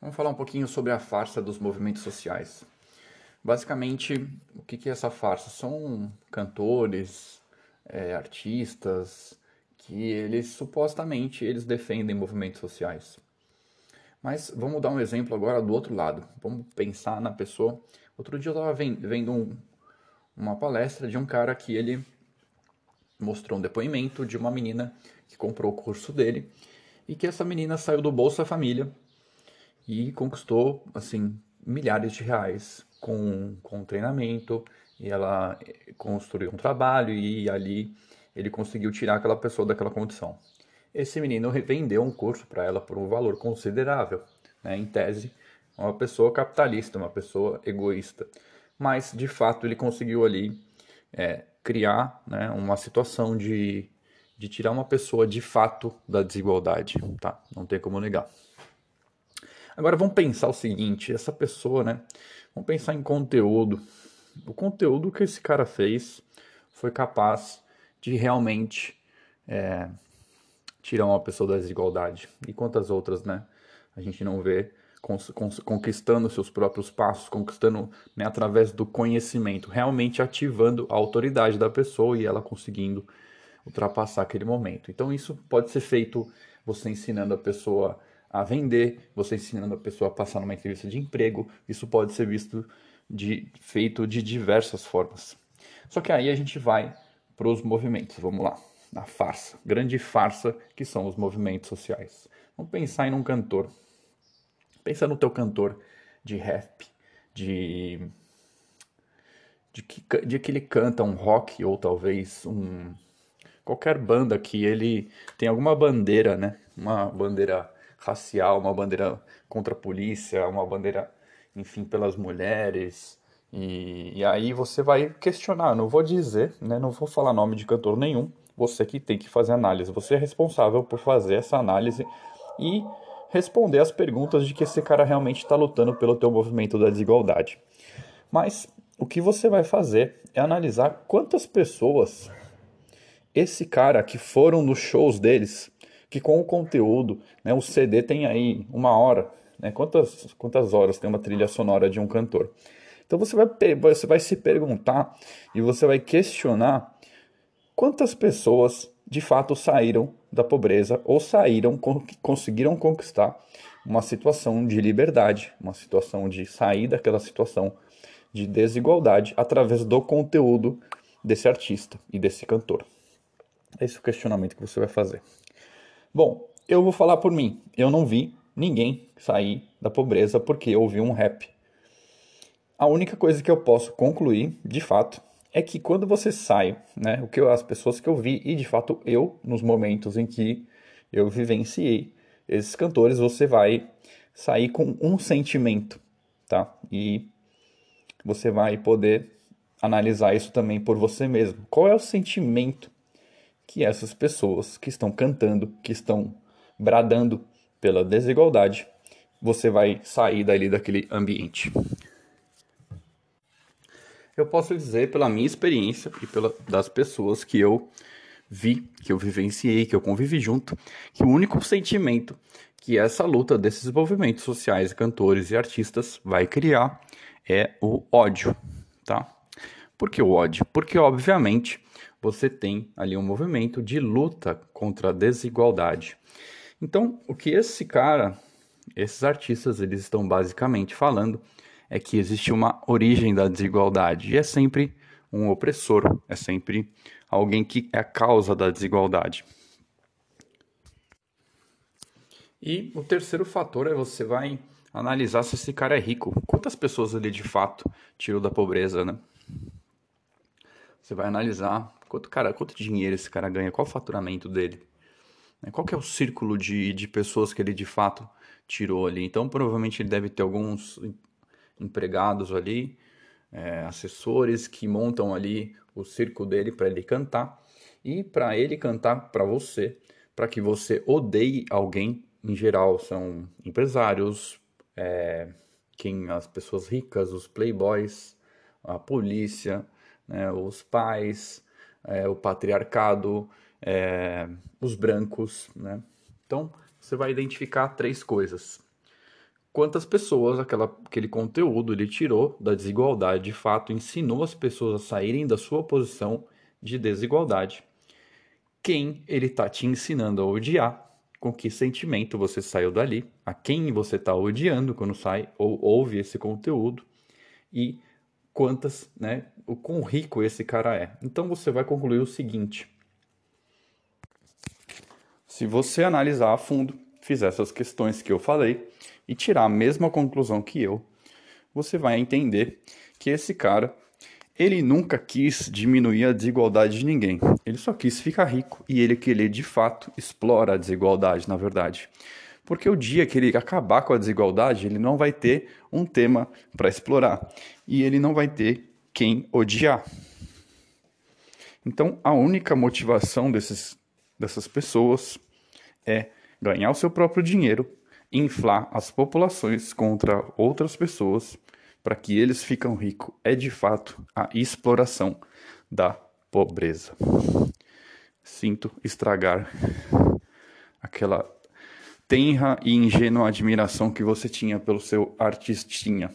Vamos falar um pouquinho sobre a farsa dos movimentos sociais. Basicamente, o que é essa farsa? São cantores, é, artistas, que eles supostamente eles defendem movimentos sociais. Mas vamos dar um exemplo agora do outro lado. Vamos pensar na pessoa. Outro dia eu estava vendo um, uma palestra de um cara que ele mostrou um depoimento de uma menina que comprou o curso dele e que essa menina saiu do Bolsa Família e conquistou assim milhares de reais com, com treinamento e ela eh, construiu um trabalho e ali ele conseguiu tirar aquela pessoa daquela condição. Esse menino vendeu um curso para ela por um valor considerável, né? em tese, uma pessoa capitalista, uma pessoa egoísta. Mas, de fato, ele conseguiu ali é, criar né, uma situação de, de tirar uma pessoa de fato da desigualdade, tá? Não tem como negar. Agora vamos pensar o seguinte, essa pessoa, né? Vamos pensar em conteúdo. O conteúdo que esse cara fez foi capaz de realmente é, tirar uma pessoa da desigualdade. E quantas outras, né? A gente não vê conquistando seus próprios passos, conquistando né, através do conhecimento, realmente ativando a autoridade da pessoa e ela conseguindo ultrapassar aquele momento. Então isso pode ser feito você ensinando a pessoa a vender, você ensinando a pessoa a passar numa entrevista de emprego, isso pode ser visto de feito de diversas formas. Só que aí a gente vai para os movimentos, vamos lá, a farsa, grande farsa que são os movimentos sociais. Vamos pensar em um cantor. Pensa no teu cantor de rap, de de que, de que ele canta um rock ou talvez um qualquer banda que ele tem alguma bandeira, né? Uma bandeira racial, uma bandeira contra a polícia, uma bandeira, enfim, pelas mulheres. E, e aí você vai questionar, não vou dizer, né, não vou falar nome de cantor nenhum, você que tem que fazer análise, você é responsável por fazer essa análise e responder as perguntas de que esse cara realmente está lutando pelo teu movimento da desigualdade. Mas o que você vai fazer é analisar quantas pessoas esse cara que foram nos shows deles que com o conteúdo, né, o CD tem aí uma hora, né, quantas, quantas horas tem uma trilha sonora de um cantor? Então você vai, você vai se perguntar e você vai questionar quantas pessoas de fato saíram da pobreza ou saíram, conseguiram conquistar uma situação de liberdade, uma situação de sair daquela situação de desigualdade através do conteúdo desse artista e desse cantor. Esse é o questionamento que você vai fazer. Bom, eu vou falar por mim. Eu não vi ninguém sair da pobreza porque ouvi um rap. A única coisa que eu posso concluir, de fato, é que quando você sai, né, o que eu, as pessoas que eu vi e de fato eu nos momentos em que eu vivenciei esses cantores, você vai sair com um sentimento, tá? E você vai poder analisar isso também por você mesmo. Qual é o sentimento que essas pessoas que estão cantando, que estão bradando pela desigualdade, você vai sair dali daquele ambiente. Eu posso dizer pela minha experiência e pela das pessoas que eu vi, que eu vivenciei, que eu convivi junto, que o único sentimento que essa luta desses movimentos sociais, cantores e artistas vai criar é o ódio, tá? Por que o ódio? Porque obviamente você tem ali um movimento de luta contra a desigualdade. Então, o que esse cara, esses artistas, eles estão basicamente falando é que existe uma origem da desigualdade e é sempre um opressor, é sempre alguém que é a causa da desigualdade. E o terceiro fator é você vai analisar se esse cara é rico. Quantas pessoas ele de fato tirou da pobreza, né? Você vai analisar quanto, cara, quanto dinheiro esse cara ganha, qual o faturamento dele, né? qual que é o círculo de, de pessoas que ele de fato tirou ali. Então, provavelmente ele deve ter alguns empregados ali, é, assessores que montam ali o circo dele para ele cantar e para ele cantar para você, para que você odeie alguém. Em geral, são empresários, é, quem as pessoas ricas, os playboys, a polícia, né, os pais, é, o patriarcado, é, os brancos. Né? Então, você vai identificar três coisas. quantas pessoas aquela, aquele conteúdo ele tirou da desigualdade, de fato ensinou as pessoas a saírem da sua posição de desigualdade. Quem ele está te ensinando a odiar, com que sentimento você saiu dali, a quem você está odiando quando sai ou ouve esse conteúdo e quantas, né, o quão rico esse cara é. Então você vai concluir o seguinte: se você analisar a fundo, fizer essas questões que eu falei e tirar a mesma conclusão que eu, você vai entender que esse cara ele nunca quis diminuir a desigualdade de ninguém. Ele só quis ficar rico e ele que ele de fato explora a desigualdade, na verdade. Porque o dia que ele acabar com a desigualdade, ele não vai ter um tema para explorar e ele não vai ter quem odiar. Então, a única motivação desses, dessas pessoas é ganhar o seu próprio dinheiro, inflar as populações contra outras pessoas para que eles ficam ricos. É de fato a exploração da pobreza. Sinto estragar aquela tenra e ingênua admiração que você tinha pelo seu artistinha.